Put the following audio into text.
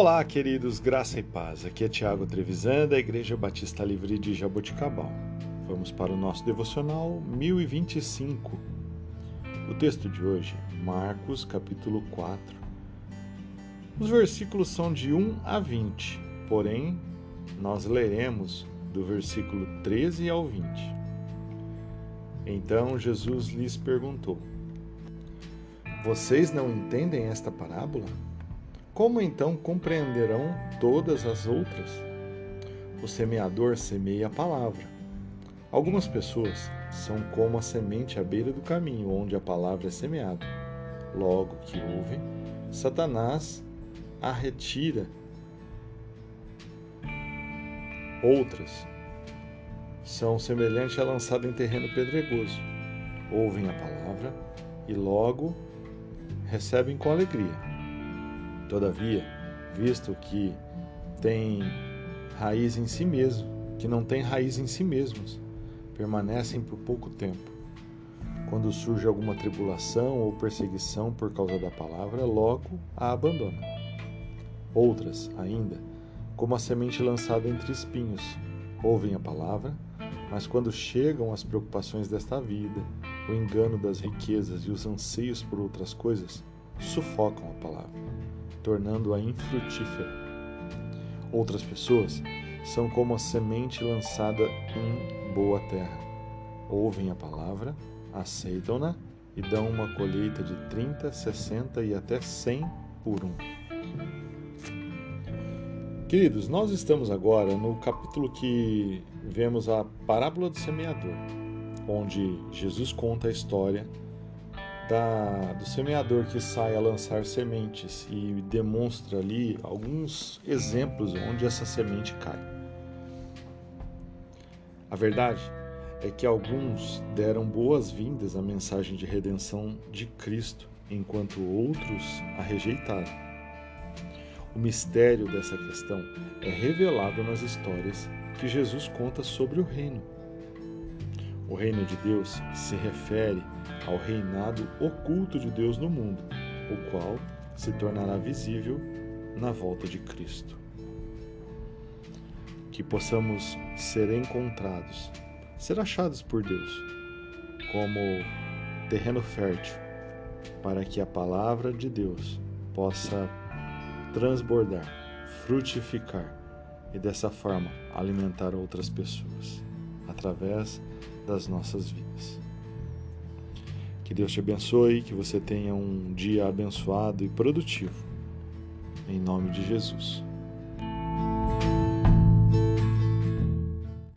Olá, queridos, graça e paz. Aqui é Tiago Trevisan, da Igreja Batista Livre de Jaboticabal. Vamos para o nosso devocional 1025. O texto de hoje, Marcos, capítulo 4. Os versículos são de 1 a 20, porém, nós leremos do versículo 13 ao 20. Então Jesus lhes perguntou: Vocês não entendem esta parábola? Como então compreenderão todas as outras? O semeador semeia a palavra. Algumas pessoas são como a semente à beira do caminho onde a palavra é semeada. Logo que ouvem, Satanás a retira. Outras são semelhantes a lançada em terreno pedregoso. Ouvem a palavra e logo recebem com alegria Todavia, visto que tem raiz em si mesmo, que não tem raiz em si mesmos, permanecem por pouco tempo. Quando surge alguma tribulação ou perseguição por causa da palavra, logo a abandonam. Outras, ainda, como a semente lançada entre espinhos, ouvem a palavra, mas quando chegam as preocupações desta vida, o engano das riquezas e os anseios por outras coisas, sufocam a palavra tornando-a infrutífera. Outras pessoas são como a semente lançada em boa terra. Ouvem a palavra, aceitam-na e dão uma colheita de 30, 60 e até 100 por um. Queridos, nós estamos agora no capítulo que vemos a parábola do semeador, onde Jesus conta a história da, do semeador que sai a lançar sementes e demonstra ali alguns exemplos onde essa semente cai. A verdade é que alguns deram boas-vindas à mensagem de redenção de Cristo, enquanto outros a rejeitaram. O mistério dessa questão é revelado nas histórias que Jesus conta sobre o reino o reino de Deus se refere ao reinado oculto de Deus no mundo, o qual se tornará visível na volta de Cristo. Que possamos ser encontrados, ser achados por Deus, como terreno fértil, para que a palavra de Deus possa transbordar, frutificar e dessa forma alimentar outras pessoas através das nossas vidas. Que Deus te abençoe, que você tenha um dia abençoado e produtivo. Em nome de Jesus.